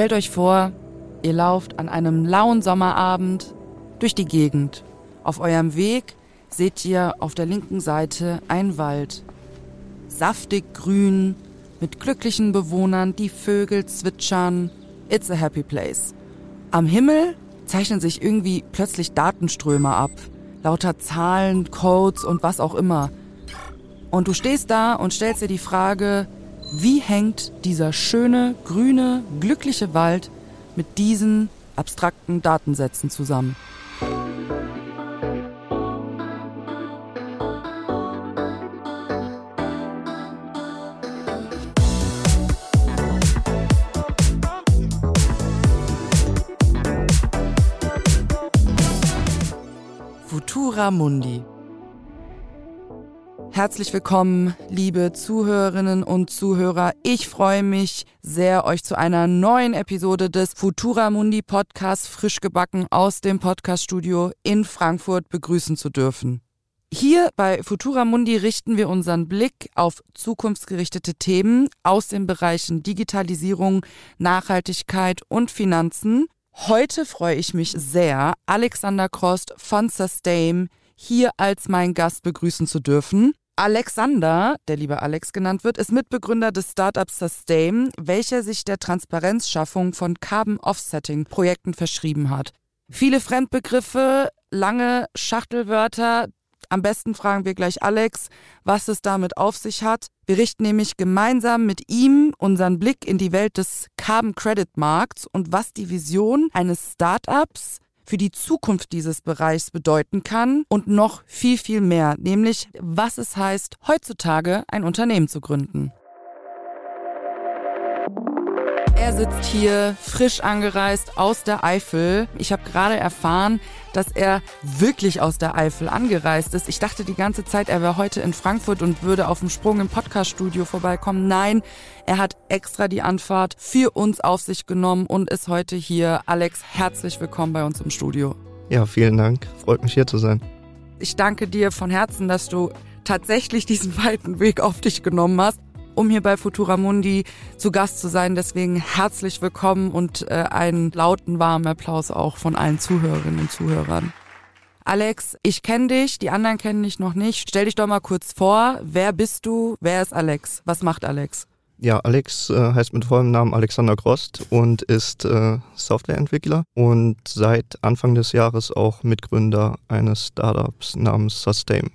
Stellt euch vor, ihr lauft an einem lauen Sommerabend durch die Gegend. Auf eurem Weg seht ihr auf der linken Seite einen Wald. Saftig grün, mit glücklichen Bewohnern, die Vögel zwitschern. It's a happy place. Am Himmel zeichnen sich irgendwie plötzlich Datenströme ab. Lauter Zahlen, Codes und was auch immer. Und du stehst da und stellst dir die Frage, wie hängt dieser schöne, grüne, glückliche Wald mit diesen abstrakten Datensätzen zusammen? Futura Mundi. Herzlich willkommen, liebe Zuhörerinnen und Zuhörer. Ich freue mich sehr, euch zu einer neuen Episode des Futura Mundi Podcasts frisch gebacken aus dem Podcaststudio in Frankfurt begrüßen zu dürfen. Hier bei Futura Mundi richten wir unseren Blick auf zukunftsgerichtete Themen aus den Bereichen Digitalisierung, Nachhaltigkeit und Finanzen Heute freue ich mich sehr, Alexander Krost von Sustain hier als mein Gast begrüßen zu dürfen. Alexander, der liebe Alex genannt wird, ist Mitbegründer des Startups Sustain, welcher sich der Transparenzschaffung von Carbon Offsetting Projekten verschrieben hat. Viele Fremdbegriffe, lange Schachtelwörter, am besten fragen wir gleich Alex, was es damit auf sich hat. Wir richten nämlich gemeinsam mit ihm unseren Blick in die Welt des Carbon Credit Markts und was die Vision eines Startups für die Zukunft dieses Bereichs bedeuten kann und noch viel, viel mehr, nämlich was es heißt, heutzutage ein Unternehmen zu gründen. Er sitzt hier frisch angereist aus der Eifel. Ich habe gerade erfahren, dass er wirklich aus der Eifel angereist ist. Ich dachte die ganze Zeit, er wäre heute in Frankfurt und würde auf dem Sprung im Podcaststudio vorbeikommen. Nein, er hat extra die Anfahrt für uns auf sich genommen und ist heute hier. Alex, herzlich willkommen bei uns im Studio. Ja, vielen Dank. Freut mich hier zu sein. Ich danke dir von Herzen, dass du tatsächlich diesen weiten Weg auf dich genommen hast um hier bei Futura Mundi zu Gast zu sein. Deswegen herzlich willkommen und äh, einen lauten, warmen Applaus auch von allen Zuhörerinnen und Zuhörern. Alex, ich kenne dich, die anderen kennen dich noch nicht. Stell dich doch mal kurz vor. Wer bist du? Wer ist Alex? Was macht Alex? Ja, Alex äh, heißt mit vollem Namen Alexander Grost und ist äh, Softwareentwickler und seit Anfang des Jahres auch Mitgründer eines Startups namens Sustain.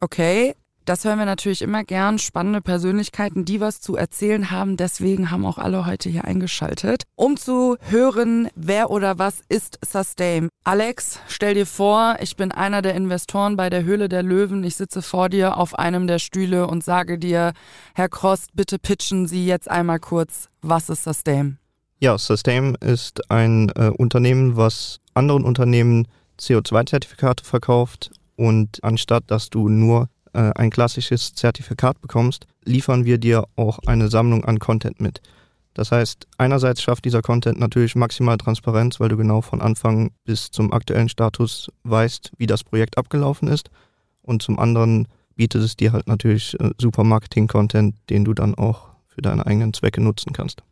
Okay, das hören wir natürlich immer gern. Spannende Persönlichkeiten, die was zu erzählen haben. Deswegen haben auch alle heute hier eingeschaltet, um zu hören, wer oder was ist Sustain. Alex, stell dir vor, ich bin einer der Investoren bei der Höhle der Löwen. Ich sitze vor dir auf einem der Stühle und sage dir, Herr Krost, bitte pitchen Sie jetzt einmal kurz, was ist Sustain? Ja, Sustain ist ein äh, Unternehmen, was anderen Unternehmen CO2-Zertifikate verkauft und anstatt dass du nur äh, ein klassisches Zertifikat bekommst, liefern wir dir auch eine Sammlung an Content mit. Das heißt, einerseits schafft dieser Content natürlich maximal Transparenz, weil du genau von Anfang bis zum aktuellen Status weißt, wie das Projekt abgelaufen ist. Und zum anderen bietet es dir halt natürlich äh, super Marketing-Content, den du dann auch für deine eigenen Zwecke nutzen kannst.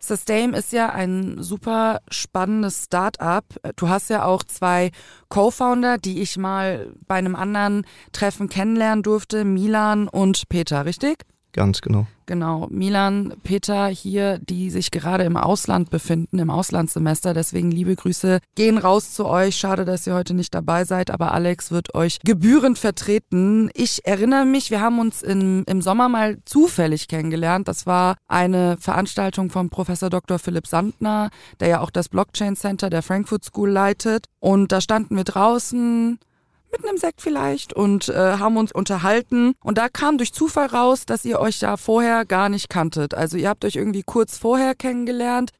Sustain ist ja ein super spannendes Start-up. Du hast ja auch zwei Co-Founder, die ich mal bei einem anderen Treffen kennenlernen durfte, Milan und Peter, richtig? Ganz genau. Genau. Milan, Peter hier, die sich gerade im Ausland befinden, im Auslandssemester. Deswegen liebe Grüße gehen raus zu euch. Schade, dass ihr heute nicht dabei seid, aber Alex wird euch gebührend vertreten. Ich erinnere mich, wir haben uns in, im Sommer mal zufällig kennengelernt. Das war eine Veranstaltung von Professor Dr. Philipp Sandner, der ja auch das Blockchain Center der Frankfurt School leitet. Und da standen wir draußen, mit einem Sekt vielleicht und äh, haben uns unterhalten. Und da kam durch Zufall raus, dass ihr euch ja vorher gar nicht kanntet. Also ihr habt euch irgendwie kurz vorher kennengelernt,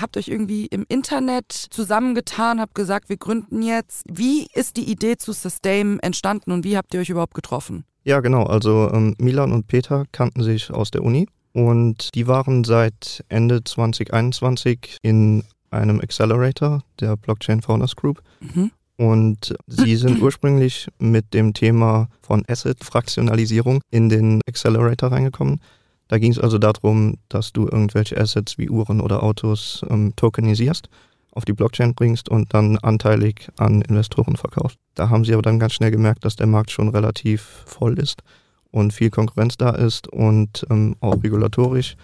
habt euch irgendwie im Internet zusammengetan, habt gesagt, wir gründen jetzt. Wie ist die Idee zu Sustain entstanden und wie habt ihr euch überhaupt getroffen? Ja, genau. Also ähm, Milan und Peter kannten sich aus der Uni und die waren seit Ende 2021 in einem Accelerator der Blockchain Founders Group. Mhm. Und sie sind ursprünglich mit dem Thema von Asset-Fraktionalisierung in den Accelerator reingekommen. Da ging es also darum, dass du irgendwelche Assets wie Uhren oder Autos ähm, tokenisierst, auf die Blockchain bringst und dann anteilig an Investoren verkaufst. Da haben sie aber dann ganz schnell gemerkt, dass der Markt schon relativ voll ist und viel Konkurrenz da ist und ähm, auch regulatorisch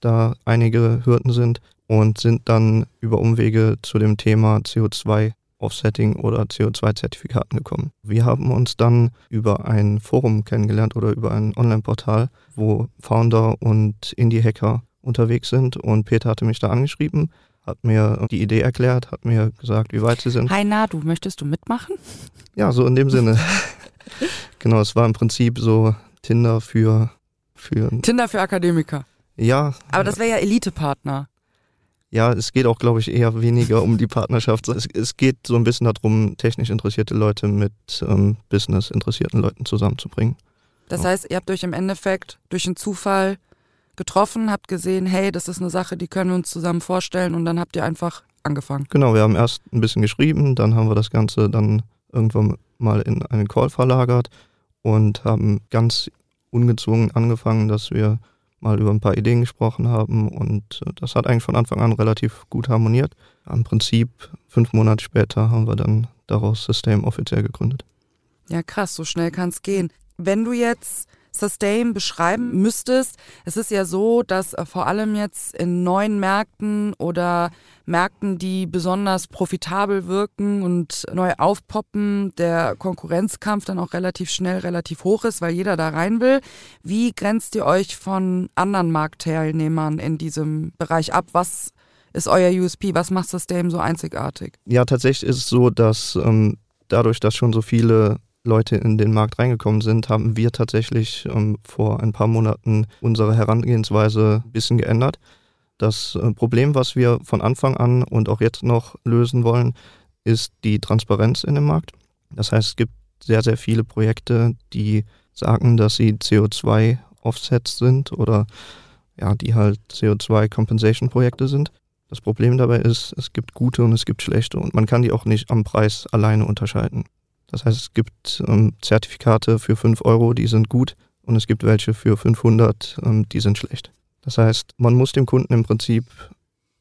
da einige Hürden sind und sind dann über Umwege zu dem Thema CO2 Offsetting oder CO2-Zertifikaten gekommen. Wir haben uns dann über ein Forum kennengelernt oder über ein Online-Portal, wo Founder und Indie-Hacker unterwegs sind und Peter hatte mich da angeschrieben, hat mir die Idee erklärt, hat mir gesagt, wie weit sie sind. Hi Nadu, möchtest du mitmachen? Ja, so in dem Sinne. genau, es war im Prinzip so Tinder für, für Tinder für Akademiker. Ja. Aber das wäre ja Elite-Partner. Ja, es geht auch, glaube ich, eher weniger um die Partnerschaft. Es, es, geht so ein bisschen darum, technisch interessierte Leute mit ähm, Business-interessierten Leuten zusammenzubringen. Das ja. heißt, ihr habt euch im Endeffekt durch einen Zufall getroffen, habt gesehen, hey, das ist eine Sache, die können wir uns zusammen vorstellen und dann habt ihr einfach angefangen. Genau, wir haben erst ein bisschen geschrieben, dann haben wir das Ganze dann irgendwann mal in einen Call verlagert und haben ganz ungezwungen angefangen, dass wir mal über ein paar Ideen gesprochen haben und äh, das hat eigentlich von Anfang an relativ gut harmoniert. Im Prinzip fünf Monate später haben wir dann daraus System offiziell gegründet. Ja, krass, so schnell kann es gehen. Wenn du jetzt Sustain beschreiben müsstest, es ist ja so, dass äh, vor allem jetzt in neuen Märkten oder Märkten, die besonders profitabel wirken und neu aufpoppen, der Konkurrenzkampf dann auch relativ schnell relativ hoch ist, weil jeder da rein will. Wie grenzt ihr euch von anderen Marktteilnehmern in diesem Bereich ab? Was ist euer USP? Was macht Sustain so einzigartig? Ja, tatsächlich ist es so, dass ähm, dadurch, dass schon so viele Leute in den Markt reingekommen sind, haben wir tatsächlich ähm, vor ein paar Monaten unsere Herangehensweise ein bisschen geändert. Das äh, Problem, was wir von Anfang an und auch jetzt noch lösen wollen, ist die Transparenz in dem Markt. Das heißt, es gibt sehr, sehr viele Projekte, die sagen, dass sie CO2-Offsets sind oder ja, die halt CO2-Compensation-Projekte sind. Das Problem dabei ist, es gibt gute und es gibt schlechte und man kann die auch nicht am Preis alleine unterscheiden. Das heißt, es gibt ähm, Zertifikate für 5 Euro, die sind gut und es gibt welche für 500, ähm, die sind schlecht. Das heißt, man muss dem Kunden im Prinzip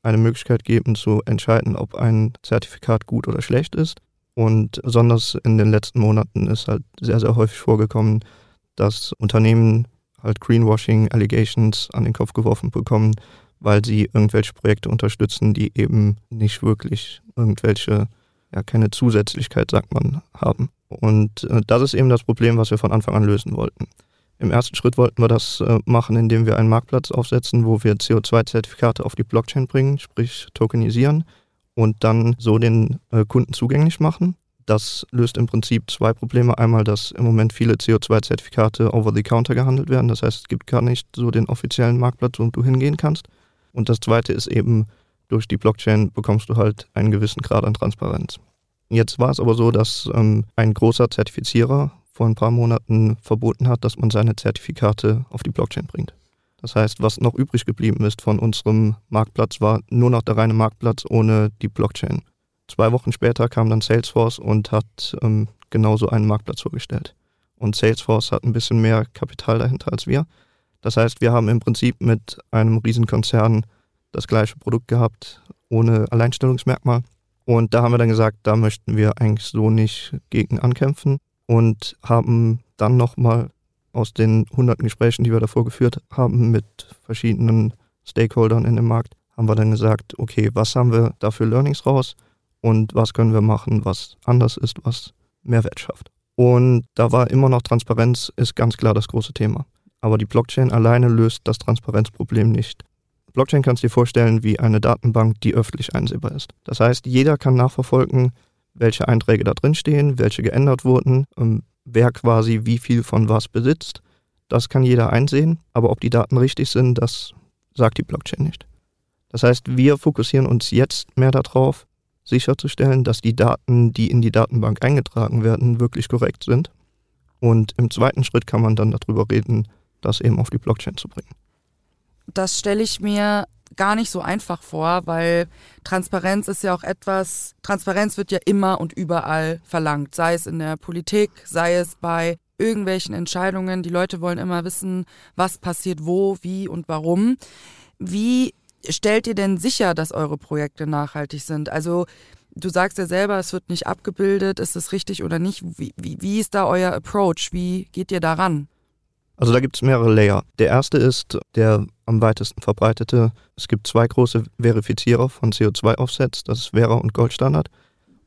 eine Möglichkeit geben zu entscheiden, ob ein Zertifikat gut oder schlecht ist. Und besonders in den letzten Monaten ist halt sehr, sehr häufig vorgekommen, dass Unternehmen halt Greenwashing Allegations an den Kopf geworfen bekommen, weil sie irgendwelche Projekte unterstützen, die eben nicht wirklich irgendwelche ja keine Zusätzlichkeit, sagt man, haben. Und äh, das ist eben das Problem, was wir von Anfang an lösen wollten. Im ersten Schritt wollten wir das äh, machen, indem wir einen Marktplatz aufsetzen, wo wir CO2-Zertifikate auf die Blockchain bringen, sprich tokenisieren und dann so den äh, Kunden zugänglich machen. Das löst im Prinzip zwei Probleme. Einmal, dass im Moment viele CO2-Zertifikate over the counter gehandelt werden. Das heißt, es gibt gar nicht so den offiziellen Marktplatz, wo du hingehen kannst. Und das zweite ist eben, durch die Blockchain bekommst du halt einen gewissen Grad an Transparenz. Jetzt war es aber so, dass ähm, ein großer Zertifizierer vor ein paar Monaten verboten hat, dass man seine Zertifikate auf die Blockchain bringt. Das heißt, was noch übrig geblieben ist von unserem Marktplatz, war nur noch der reine Marktplatz ohne die Blockchain. Zwei Wochen später kam dann Salesforce und hat ähm, genauso einen Marktplatz vorgestellt. Und Salesforce hat ein bisschen mehr Kapital dahinter als wir. Das heißt, wir haben im Prinzip mit einem Riesenkonzern das gleiche Produkt gehabt, ohne Alleinstellungsmerkmal. Und da haben wir dann gesagt, da möchten wir eigentlich so nicht gegen ankämpfen und haben dann nochmal aus den hunderten Gesprächen, die wir davor geführt haben mit verschiedenen Stakeholdern in dem Markt, haben wir dann gesagt, okay, was haben wir da für Learnings raus und was können wir machen, was anders ist, was Mehrwert schafft. Und da war immer noch Transparenz, ist ganz klar das große Thema. Aber die Blockchain alleine löst das Transparenzproblem nicht. Blockchain kannst du dir vorstellen wie eine Datenbank, die öffentlich einsehbar ist. Das heißt, jeder kann nachverfolgen, welche Einträge da drin stehen, welche geändert wurden, ähm, wer quasi wie viel von was besitzt. Das kann jeder einsehen, aber ob die Daten richtig sind, das sagt die Blockchain nicht. Das heißt, wir fokussieren uns jetzt mehr darauf, sicherzustellen, dass die Daten, die in die Datenbank eingetragen werden, wirklich korrekt sind. Und im zweiten Schritt kann man dann darüber reden, das eben auf die Blockchain zu bringen das stelle ich mir gar nicht so einfach vor, weil Transparenz ist ja auch etwas, Transparenz wird ja immer und überall verlangt, sei es in der Politik, sei es bei irgendwelchen Entscheidungen. Die Leute wollen immer wissen, was passiert wo, wie und warum. Wie stellt ihr denn sicher, dass eure Projekte nachhaltig sind? Also du sagst ja selber, es wird nicht abgebildet, ist es richtig oder nicht? Wie, wie, wie ist da euer Approach? Wie geht ihr daran? Also da gibt es mehrere Layer. Der erste ist der am weitesten verbreitete. Es gibt zwei große Verifizierer von CO2-Offsets, das ist Vera und Goldstandard.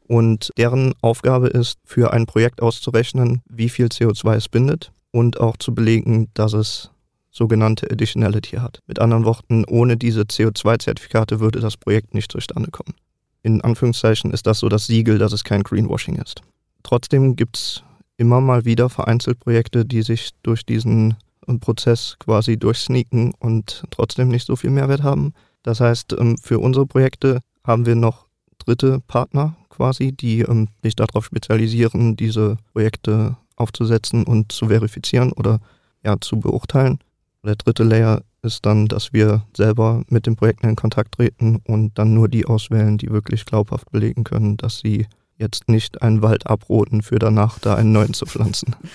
Und deren Aufgabe ist, für ein Projekt auszurechnen, wie viel CO2 es bindet und auch zu belegen, dass es sogenannte Additionality hat. Mit anderen Worten, ohne diese CO2-Zertifikate würde das Projekt nicht zustande kommen. In Anführungszeichen ist das so das Siegel, dass es kein Greenwashing ist. Trotzdem gibt es immer mal wieder vereinzelt Projekte, die sich durch diesen äh, Prozess quasi durchsneaken und trotzdem nicht so viel Mehrwert haben. Das heißt, ähm, für unsere Projekte haben wir noch dritte Partner quasi, die ähm, sich darauf spezialisieren, diese Projekte aufzusetzen und zu verifizieren oder ja, zu beurteilen. Der dritte Layer ist dann, dass wir selber mit den Projekten in Kontakt treten und dann nur die auswählen, die wirklich glaubhaft belegen können, dass sie jetzt nicht einen Wald abroten, für danach da einen neuen zu pflanzen.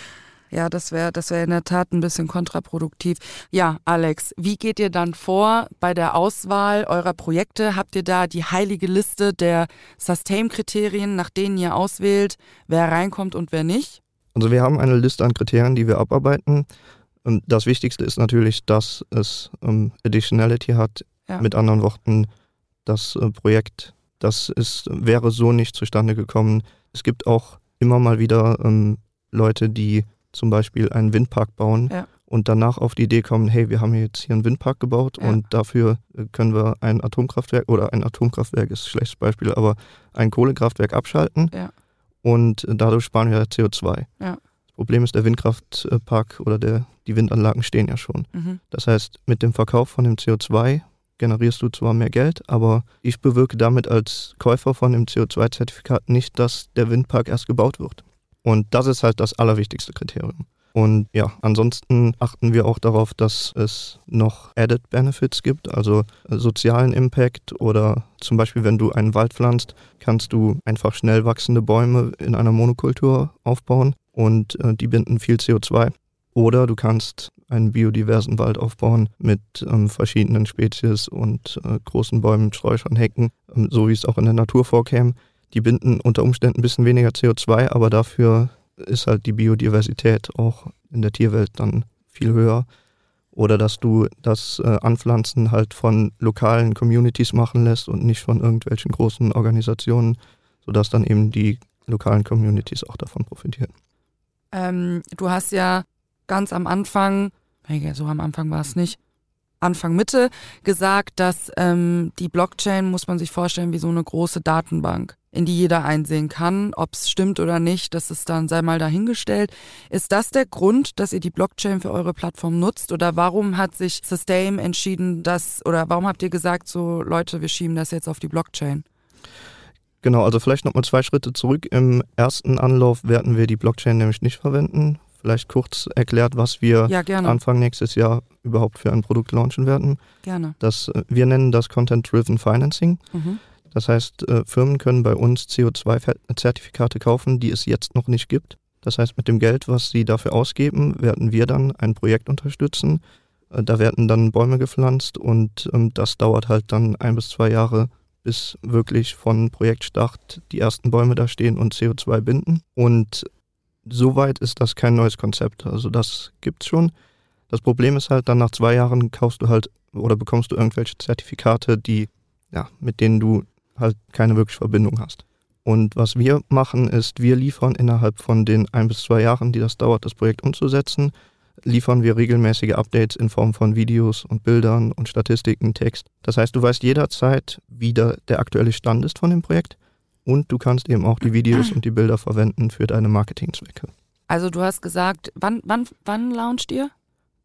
Ja, das wäre das wäre in der Tat ein bisschen kontraproduktiv. Ja, Alex, wie geht ihr dann vor bei der Auswahl eurer Projekte? Habt ihr da die heilige Liste der Sustain-Kriterien, nach denen ihr auswählt, wer reinkommt und wer nicht? Also wir haben eine Liste an Kriterien, die wir abarbeiten. Das Wichtigste ist natürlich, dass es ähm, Additionality hat. Ja. Mit anderen Worten, das äh, Projekt, das ist, wäre so nicht zustande gekommen. Es gibt auch immer mal wieder ähm, Leute, die zum Beispiel einen Windpark bauen ja. und danach auf die Idee kommen, hey, wir haben jetzt hier einen Windpark gebaut ja. und dafür äh, können wir ein Atomkraftwerk oder ein Atomkraftwerk ist ein schlechtes Beispiel, aber ein Kohlekraftwerk abschalten ja. und dadurch sparen wir CO2. Das Problem ist, der Windkraftpark oder der, die Windanlagen stehen ja schon. Mhm. Das heißt, mit dem Verkauf von dem CO2 generierst du zwar mehr Geld, aber ich bewirke damit als Käufer von dem CO2-Zertifikat nicht, dass der Windpark erst gebaut wird. Und das ist halt das allerwichtigste Kriterium. Und ja, ansonsten achten wir auch darauf, dass es noch Added Benefits gibt, also sozialen Impact oder zum Beispiel, wenn du einen Wald pflanzt, kannst du einfach schnell wachsende Bäume in einer Monokultur aufbauen und äh, die binden viel CO2. Oder du kannst einen biodiversen Wald aufbauen mit ähm, verschiedenen Spezies und äh, großen Bäumen, Sträuchern, Hecken, ähm, so wie es auch in der Natur vorkäme. Die binden unter Umständen ein bisschen weniger CO2, aber dafür ist halt die Biodiversität auch in der Tierwelt dann viel höher. Oder dass du das äh, Anpflanzen halt von lokalen Communities machen lässt und nicht von irgendwelchen großen Organisationen, sodass dann eben die lokalen Communities auch davon profitieren. Ähm, du hast ja ganz am Anfang, so am Anfang war es nicht, Anfang Mitte gesagt, dass ähm, die Blockchain muss man sich vorstellen wie so eine große Datenbank, in die jeder einsehen kann, ob es stimmt oder nicht, das ist dann sei mal dahingestellt. Ist das der Grund, dass ihr die Blockchain für eure Plattform nutzt oder warum hat sich Sustain entschieden, dass oder warum habt ihr gesagt, so Leute, wir schieben das jetzt auf die Blockchain? Genau, also vielleicht nochmal zwei Schritte zurück. Im ersten Anlauf werden wir die Blockchain nämlich nicht verwenden vielleicht kurz erklärt, was wir ja, Anfang nächstes Jahr überhaupt für ein Produkt launchen werden. Gerne. Das, äh, wir nennen das Content-Driven Financing. Mhm. Das heißt, äh, Firmen können bei uns CO2-Zertifikate kaufen, die es jetzt noch nicht gibt. Das heißt, mit dem Geld, was sie dafür ausgeben, werden wir dann ein Projekt unterstützen. Äh, da werden dann Bäume gepflanzt und ähm, das dauert halt dann ein bis zwei Jahre, bis wirklich von Projektstart die ersten Bäume da stehen und CO2 binden. Und soweit ist das kein neues Konzept. Also das gibt's schon. Das Problem ist halt, dann nach zwei Jahren kaufst du halt oder bekommst du irgendwelche Zertifikate, die, ja, mit denen du halt keine wirkliche Verbindung hast. Und was wir machen, ist, wir liefern innerhalb von den ein bis zwei Jahren, die das dauert, das Projekt umzusetzen, liefern wir regelmäßige Updates in Form von Videos und Bildern und Statistiken, Text. Das heißt, du weißt jederzeit, wie der, der aktuelle Stand ist von dem Projekt und du kannst eben auch die Videos und die Bilder verwenden für deine Marketingzwecke. Also du hast gesagt, wann, wann, wann launcht ihr?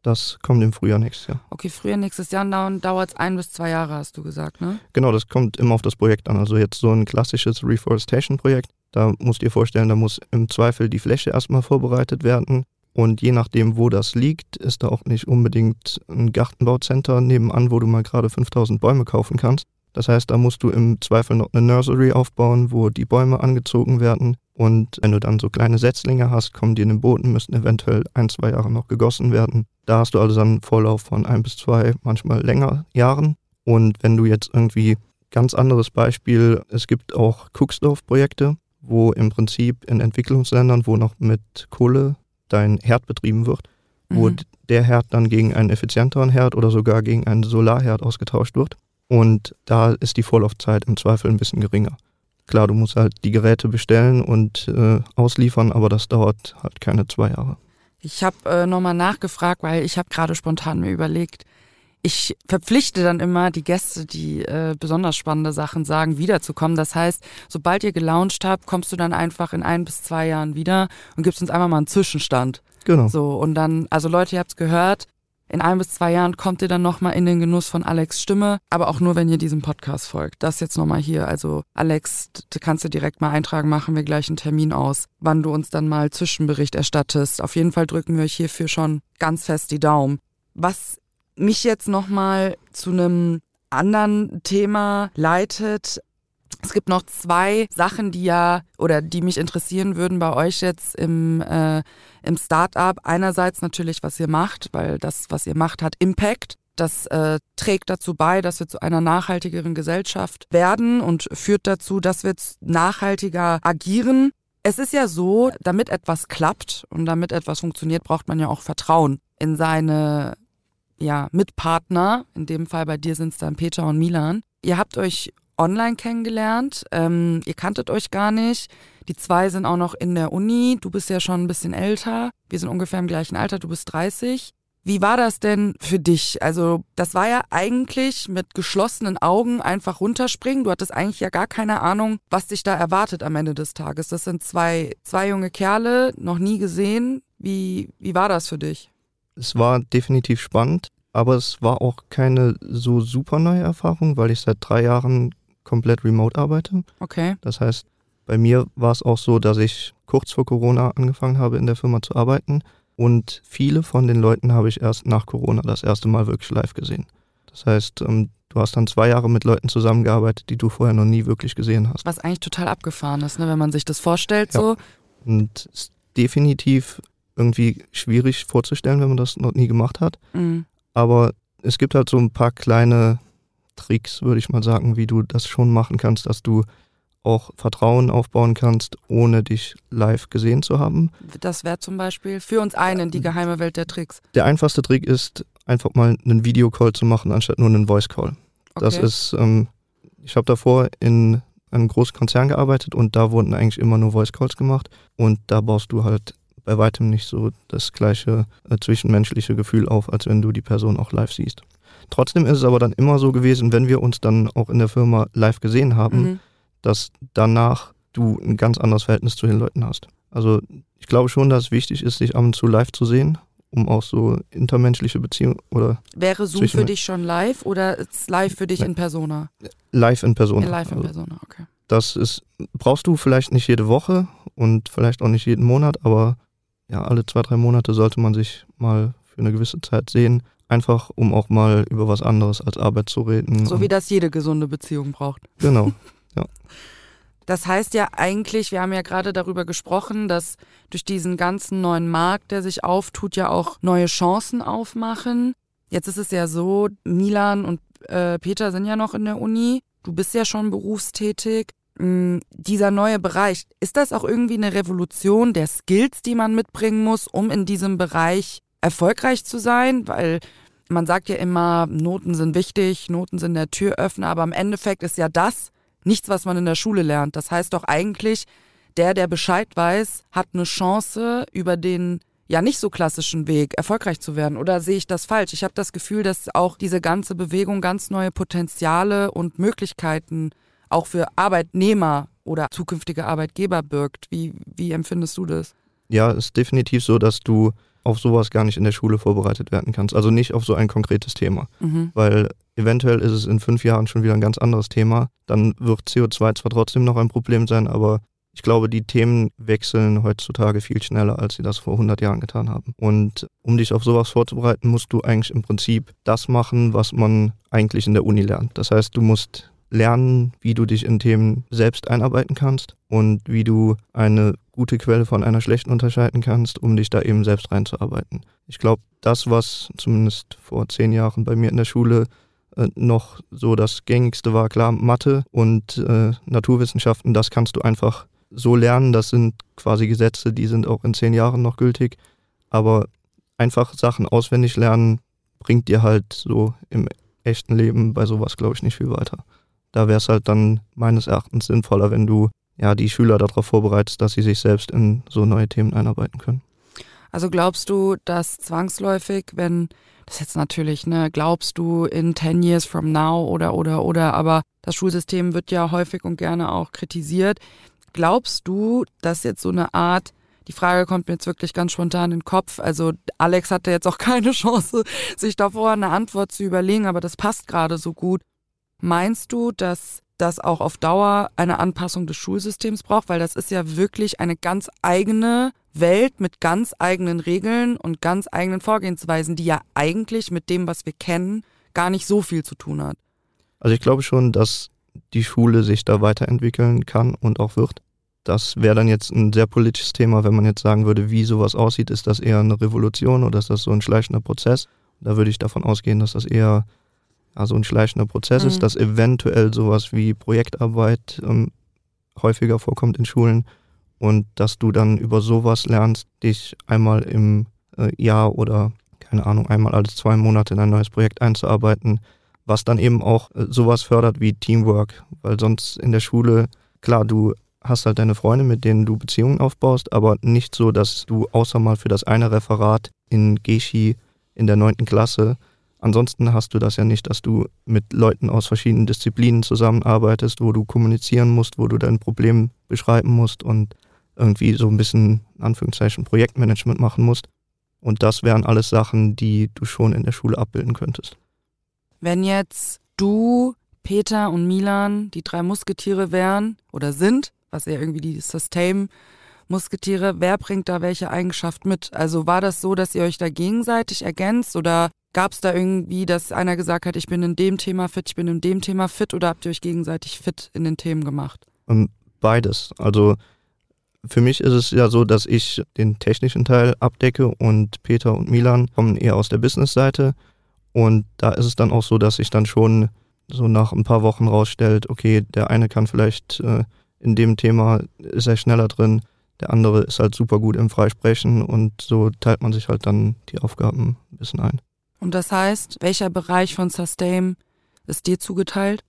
Das kommt im Frühjahr nächstes Jahr. Okay, Frühjahr nächstes Jahr dauert es ein bis zwei Jahre, hast du gesagt, ne? Genau, das kommt immer auf das Projekt an. Also jetzt so ein klassisches Reforestation-Projekt, da musst du dir vorstellen, da muss im Zweifel die Fläche erstmal vorbereitet werden. Und je nachdem, wo das liegt, ist da auch nicht unbedingt ein Gartenbaucenter nebenan, wo du mal gerade 5000 Bäume kaufen kannst. Das heißt, da musst du im Zweifel noch eine Nursery aufbauen, wo die Bäume angezogen werden. Und wenn du dann so kleine Setzlinge hast, kommen die in den Boden, müssen eventuell ein, zwei Jahre noch gegossen werden. Da hast du also dann einen Vorlauf von ein bis zwei, manchmal länger Jahren. Und wenn du jetzt irgendwie ganz anderes Beispiel, es gibt auch Cooksdorf-Projekte, wo im Prinzip in Entwicklungsländern, wo noch mit Kohle dein Herd betrieben wird, wo mhm. der Herd dann gegen einen effizienteren Herd oder sogar gegen einen Solarherd ausgetauscht wird. Und da ist die Vorlaufzeit im Zweifel ein bisschen geringer. Klar, du musst halt die Geräte bestellen und äh, ausliefern, aber das dauert halt keine zwei Jahre. Ich habe äh, nochmal nachgefragt, weil ich habe gerade spontan mir überlegt, ich verpflichte dann immer die Gäste, die äh, besonders spannende Sachen sagen, wiederzukommen. Das heißt, sobald ihr gelauncht habt, kommst du dann einfach in ein bis zwei Jahren wieder und gibst uns einfach mal einen Zwischenstand. Genau. So, und dann, also Leute, ihr habt's gehört, in ein bis zwei Jahren kommt ihr dann nochmal in den Genuss von Alex Stimme, aber auch nur, wenn ihr diesem Podcast folgt. Das jetzt nochmal hier. Also Alex, du kannst du direkt mal eintragen, machen wir gleich einen Termin aus, wann du uns dann mal Zwischenbericht erstattest. Auf jeden Fall drücken wir euch hierfür schon ganz fest die Daumen. Was mich jetzt nochmal zu einem anderen Thema leitet. Es gibt noch zwei Sachen, die ja oder die mich interessieren würden bei euch jetzt im, äh, im Startup. Einerseits natürlich, was ihr macht, weil das, was ihr macht, hat Impact. Das äh, trägt dazu bei, dass wir zu einer nachhaltigeren Gesellschaft werden und führt dazu, dass wir nachhaltiger agieren. Es ist ja so, damit etwas klappt und damit etwas funktioniert, braucht man ja auch Vertrauen in seine ja, Mitpartner. In dem Fall bei dir sind es dann Peter und Milan. Ihr habt euch online kennengelernt. Ähm, ihr kanntet euch gar nicht. Die zwei sind auch noch in der Uni. Du bist ja schon ein bisschen älter. Wir sind ungefähr im gleichen Alter. Du bist 30. Wie war das denn für dich? Also, das war ja eigentlich mit geschlossenen Augen einfach runterspringen. Du hattest eigentlich ja gar keine Ahnung, was dich da erwartet am Ende des Tages. Das sind zwei, zwei junge Kerle, noch nie gesehen. Wie, wie war das für dich? Es war definitiv spannend, aber es war auch keine so super neue Erfahrung, weil ich seit drei Jahren komplett remote arbeite. Okay. Das heißt, bei mir war es auch so, dass ich kurz vor Corona angefangen habe, in der Firma zu arbeiten. Und viele von den Leuten habe ich erst nach Corona das erste Mal wirklich live gesehen. Das heißt, ähm, du hast dann zwei Jahre mit Leuten zusammengearbeitet, die du vorher noch nie wirklich gesehen hast. Was eigentlich total abgefahren ist, ne, wenn man sich das vorstellt ja. so. Und es ist definitiv irgendwie schwierig vorzustellen, wenn man das noch nie gemacht hat. Mhm. Aber es gibt halt so ein paar kleine Tricks, würde ich mal sagen, wie du das schon machen kannst, dass du auch Vertrauen aufbauen kannst, ohne dich live gesehen zu haben. Das wäre zum Beispiel für uns einen die geheime Welt der Tricks. Der einfachste Trick ist, einfach mal einen Videocall zu machen, anstatt nur einen Voice Call. Okay. Das ist, ähm, ich habe davor in einem großen Konzern gearbeitet und da wurden eigentlich immer nur Voice Calls gemacht und da baust du halt bei weitem nicht so das gleiche äh, zwischenmenschliche Gefühl auf, als wenn du die Person auch live siehst. Trotzdem ist es aber dann immer so gewesen, wenn wir uns dann auch in der Firma live gesehen haben, mhm. dass danach du ein ganz anderes Verhältnis zu den Leuten hast. Also ich glaube schon, dass es wichtig ist, sich ab und zu live zu sehen, um auch so intermenschliche Beziehungen oder. Wäre Zoom für dich schon live oder ist live für dich nee. in Persona? Live in Persona. Live in also Persona, okay. Das ist, brauchst du vielleicht nicht jede Woche und vielleicht auch nicht jeden Monat, aber ja, alle zwei, drei Monate sollte man sich mal für eine gewisse Zeit sehen. Einfach, um auch mal über was anderes als Arbeit zu reden. So wie das jede gesunde Beziehung braucht. Genau, ja. Das heißt ja eigentlich, wir haben ja gerade darüber gesprochen, dass durch diesen ganzen neuen Markt, der sich auftut, ja auch neue Chancen aufmachen. Jetzt ist es ja so, Milan und äh, Peter sind ja noch in der Uni. Du bist ja schon berufstätig. Mm, dieser neue Bereich, ist das auch irgendwie eine Revolution der Skills, die man mitbringen muss, um in diesem Bereich erfolgreich zu sein? Weil man sagt ja immer, Noten sind wichtig, Noten sind der Türöffner, aber im Endeffekt ist ja das nichts, was man in der Schule lernt. Das heißt doch eigentlich, der, der Bescheid weiß, hat eine Chance, über den ja nicht so klassischen Weg erfolgreich zu werden. Oder sehe ich das falsch? Ich habe das Gefühl, dass auch diese ganze Bewegung ganz neue Potenziale und Möglichkeiten auch für Arbeitnehmer oder zukünftige Arbeitgeber birgt. Wie, wie empfindest du das? Ja, ist definitiv so, dass du auf sowas gar nicht in der Schule vorbereitet werden kannst. Also nicht auf so ein konkretes Thema. Mhm. Weil eventuell ist es in fünf Jahren schon wieder ein ganz anderes Thema. Dann wird CO2 zwar trotzdem noch ein Problem sein, aber ich glaube, die Themen wechseln heutzutage viel schneller, als sie das vor 100 Jahren getan haben. Und um dich auf sowas vorzubereiten, musst du eigentlich im Prinzip das machen, was man eigentlich in der Uni lernt. Das heißt, du musst lernen, wie du dich in Themen selbst einarbeiten kannst und wie du eine gute Quelle von einer schlechten unterscheiden kannst, um dich da eben selbst reinzuarbeiten. Ich glaube, das, was zumindest vor zehn Jahren bei mir in der Schule äh, noch so das gängigste war, klar, Mathe und äh, Naturwissenschaften, das kannst du einfach so lernen. Das sind quasi Gesetze, die sind auch in zehn Jahren noch gültig. Aber einfach Sachen auswendig lernen bringt dir halt so im echten Leben bei sowas, glaube ich, nicht viel weiter. Da wäre es halt dann meines Erachtens sinnvoller, wenn du ja die Schüler darauf vorbereitest, dass sie sich selbst in so neue Themen einarbeiten können. Also glaubst du, dass zwangsläufig, wenn, das ist jetzt natürlich, ne, glaubst du in 10 years from now oder, oder, oder, aber das Schulsystem wird ja häufig und gerne auch kritisiert. Glaubst du, dass jetzt so eine Art die Frage kommt mir jetzt wirklich ganz spontan in den Kopf. Also Alex hatte jetzt auch keine Chance, sich davor eine Antwort zu überlegen, aber das passt gerade so gut. Meinst du, dass das auch auf Dauer eine Anpassung des Schulsystems braucht? Weil das ist ja wirklich eine ganz eigene Welt mit ganz eigenen Regeln und ganz eigenen Vorgehensweisen, die ja eigentlich mit dem, was wir kennen, gar nicht so viel zu tun hat. Also ich glaube schon, dass die Schule sich da weiterentwickeln kann und auch wird. Das wäre dann jetzt ein sehr politisches Thema, wenn man jetzt sagen würde, wie sowas aussieht. Ist das eher eine Revolution oder ist das so ein schleichender Prozess? Da würde ich davon ausgehen, dass das eher ja, so ein schleichender Prozess mhm. ist, dass eventuell sowas wie Projektarbeit ähm, häufiger vorkommt in Schulen und dass du dann über sowas lernst, dich einmal im äh, Jahr oder keine Ahnung, einmal alle zwei Monate in ein neues Projekt einzuarbeiten, was dann eben auch äh, sowas fördert wie Teamwork, weil sonst in der Schule, klar, du hast halt deine Freunde, mit denen du Beziehungen aufbaust, aber nicht so, dass du außer mal für das eine Referat in Geschi in der neunten Klasse, ansonsten hast du das ja nicht, dass du mit Leuten aus verschiedenen Disziplinen zusammenarbeitest, wo du kommunizieren musst, wo du dein Problem beschreiben musst und irgendwie so ein bisschen, in Anführungszeichen, Projektmanagement machen musst. Und das wären alles Sachen, die du schon in der Schule abbilden könntest. Wenn jetzt du, Peter und Milan die drei Musketiere wären oder sind, was ja irgendwie die Sustain Musketiere, wer bringt da welche Eigenschaft mit? Also war das so, dass ihr euch da gegenseitig ergänzt oder gab es da irgendwie, dass einer gesagt hat, ich bin in dem Thema fit, ich bin in dem Thema fit oder habt ihr euch gegenseitig fit in den Themen gemacht? Ähm, beides. Also für mich ist es ja so, dass ich den technischen Teil abdecke und Peter und Milan kommen eher aus der Business-Seite. Und da ist es dann auch so, dass sich dann schon so nach ein paar Wochen rausstellt, okay, der eine kann vielleicht äh, in dem Thema ist er schneller drin, der andere ist halt super gut im Freisprechen und so teilt man sich halt dann die Aufgaben ein bisschen ein. Und das heißt, welcher Bereich von Sustain ist dir zugeteilt?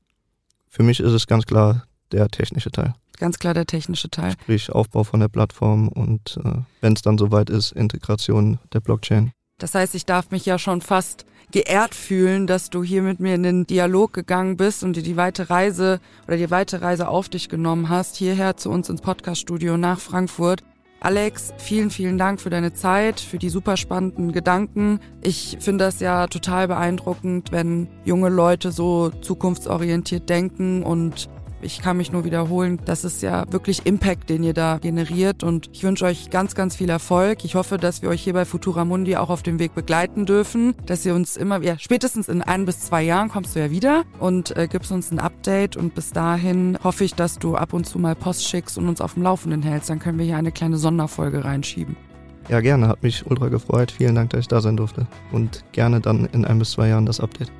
Für mich ist es ganz klar der technische Teil. Ganz klar der technische Teil. Sprich Aufbau von der Plattform und äh, wenn es dann soweit ist, Integration der Blockchain. Das heißt, ich darf mich ja schon fast geehrt fühlen, dass du hier mit mir in den Dialog gegangen bist und dir die weite Reise oder die weite Reise auf dich genommen hast, hierher zu uns ins Podcaststudio nach Frankfurt. Alex, vielen, vielen Dank für deine Zeit, für die super spannenden Gedanken. Ich finde das ja total beeindruckend, wenn junge Leute so zukunftsorientiert denken und ich kann mich nur wiederholen, das ist ja wirklich Impact, den ihr da generiert und ich wünsche euch ganz, ganz viel Erfolg. Ich hoffe, dass wir euch hier bei Futura Mundi auch auf dem Weg begleiten dürfen, dass ihr uns immer, ja, spätestens in ein bis zwei Jahren kommst du ja wieder und äh, gibst uns ein Update und bis dahin hoffe ich, dass du ab und zu mal Post schickst und uns auf dem Laufenden hältst. Dann können wir hier eine kleine Sonderfolge reinschieben. Ja, gerne. Hat mich ultra gefreut. Vielen Dank, dass ich da sein durfte. Und gerne dann in ein bis zwei Jahren das Update.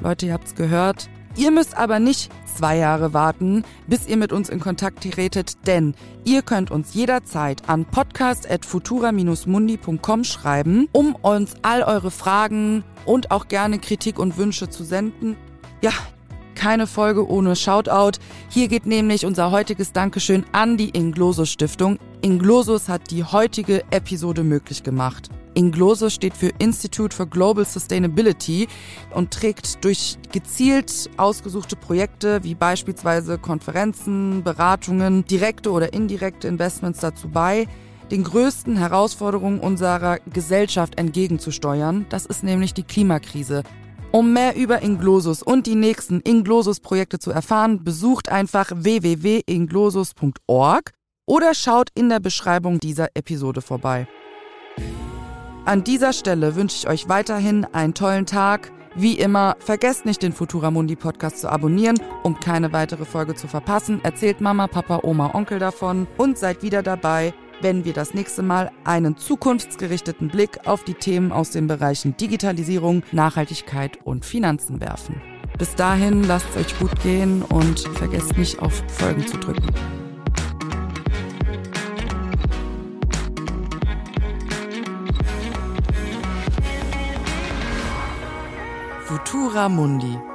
Leute, ihr habt's gehört. Ihr müsst aber nicht zwei Jahre warten, bis ihr mit uns in Kontakt tretet, denn ihr könnt uns jederzeit an podcast.futura-mundi.com schreiben, um uns all eure Fragen und auch gerne Kritik und Wünsche zu senden. Ja, keine Folge ohne Shoutout. Hier geht nämlich unser heutiges Dankeschön an die Inglosus Stiftung. Inglosus hat die heutige Episode möglich gemacht. Ingloso steht für Institute for Global Sustainability und trägt durch gezielt ausgesuchte Projekte wie beispielsweise Konferenzen, Beratungen, direkte oder indirekte Investments dazu bei, den größten Herausforderungen unserer Gesellschaft entgegenzusteuern. Das ist nämlich die Klimakrise. Um mehr über Inglosus und die nächsten Inglosus-Projekte zu erfahren, besucht einfach www.inglosus.org oder schaut in der Beschreibung dieser Episode vorbei. An dieser Stelle wünsche ich euch weiterhin einen tollen Tag. Wie immer, vergesst nicht den Futuramundi Podcast zu abonnieren, um keine weitere Folge zu verpassen. Erzählt Mama, Papa, Oma, Onkel davon und seid wieder dabei, wenn wir das nächste Mal einen zukunftsgerichteten Blick auf die Themen aus den Bereichen Digitalisierung, Nachhaltigkeit und Finanzen werfen. Bis dahin lasst es euch gut gehen und vergesst nicht auf Folgen zu drücken. Futura Mundi